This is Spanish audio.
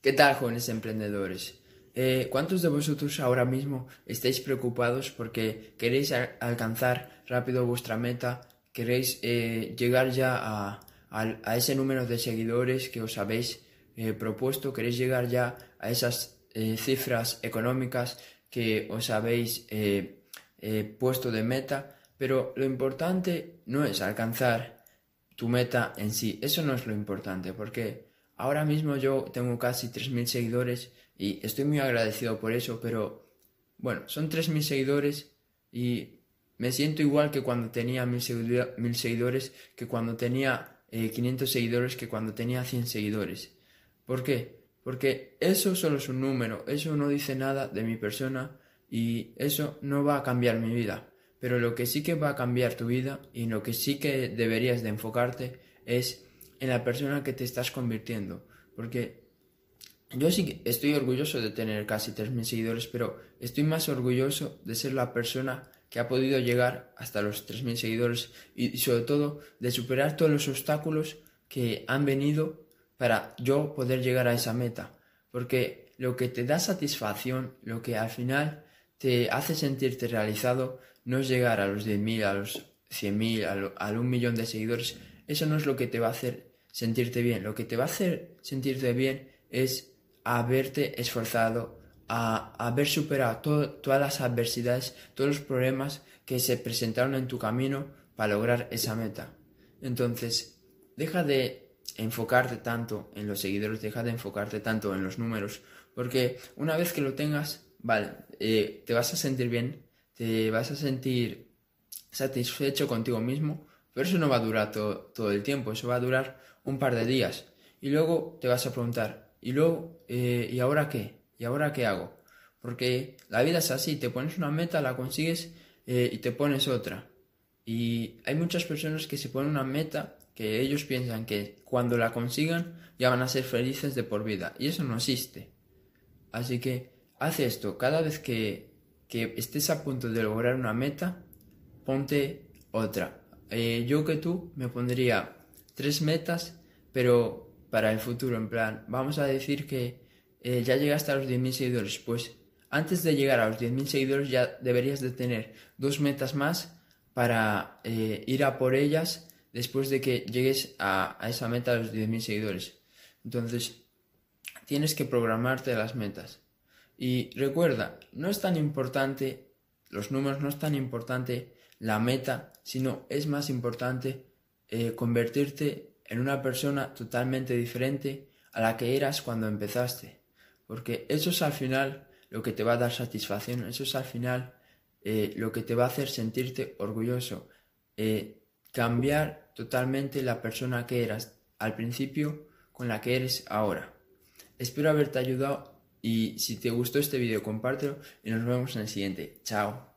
¿Qué tal, jóvenes emprendedores? Eh, ¿Cuántos de vosotros ahora mismo estáis preocupados porque queréis alcanzar rápido vuestra meta? ¿Queréis eh, llegar ya a, ese número de seguidores que os habéis eh, propuesto? ¿Queréis llegar ya a esas cifras económicas que os habéis puesto de meta? Pero lo importante no es alcanzar tu meta en sí. Eso no es lo importante porque Ahora mismo yo tengo casi 3.000 seguidores y estoy muy agradecido por eso, pero bueno, son 3.000 seguidores y me siento igual que cuando tenía 1.000 seguidores, que cuando tenía 500 eh, seguidores, que cuando tenía 100 seguidores. ¿Por qué? Porque eso solo es un número, eso no dice nada de mi persona y eso no va a cambiar mi vida. Pero lo que sí que va a cambiar tu vida y lo que sí que deberías de enfocarte es en la persona que te estás convirtiendo. Porque yo sí estoy orgulloso de tener casi 3.000 seguidores, pero estoy más orgulloso de ser la persona que ha podido llegar hasta los 3.000 seguidores y, sobre todo de superar todos los obstáculos que han venido para yo poder llegar a esa meta. Porque lo que te da satisfacción, lo que al final te hace sentirte realizado, no es llegar a los 10.000, a los 100.000, a, a un millón de seguidores, eso no es lo que te va a hacer sentirte bien. Lo que te va a hacer sentirte bien es haberte esforzado, a, haber superado todas las adversidades, todos los problemas que se presentaron en tu camino para lograr esa meta. Entonces, deja de enfocarte tanto en los seguidores, deja de enfocarte tanto en los números, porque una vez que lo tengas, vale, eh, te vas a sentir bien, te vas a sentir satisfecho contigo mismo, pero eso no va a durar todo, el tiempo, eso va a durar un par de días. Y luego te vas a preguntar, ¿y luego, eh, ¿y ahora qué? ¿Y ahora qué hago? Porque la vida es así, te pones una meta, la consigues eh, y te pones otra. Y hay muchas personas que se ponen una meta que ellos piensan que cuando la consigan ya van a ser felices de por vida. Y eso no existe. Así que haz esto. Cada vez que, que estés a punto de lograr una meta, ponte otra. Eh, yo que tú me pondría tres metas, pero para el futuro, en plan, vamos a decir que eh, ya llegaste a los 10.000 seguidores, pues antes de llegar a los 10.000 seguidores ya deberías de tener dos metas más para eh, ir a por ellas después de que llegues a, a esa meta de los 10.000 seguidores. Entonces, tienes que programarte las metas. Y recuerda, no es tan importante, los números no es tan importante la meta, sino es más importante eh, convertirte en una persona totalmente diferente a la que eras cuando empezaste. Porque eso es al final lo que te va a dar satisfacción, eso es al final eh, lo que te va a hacer sentirte orgulloso. Eh, cambiar totalmente la persona que eras al principio con la que eres ahora. Espero haberte ayudado y si te gustó este vídeo compártelo y nos vemos en el siguiente. Chao.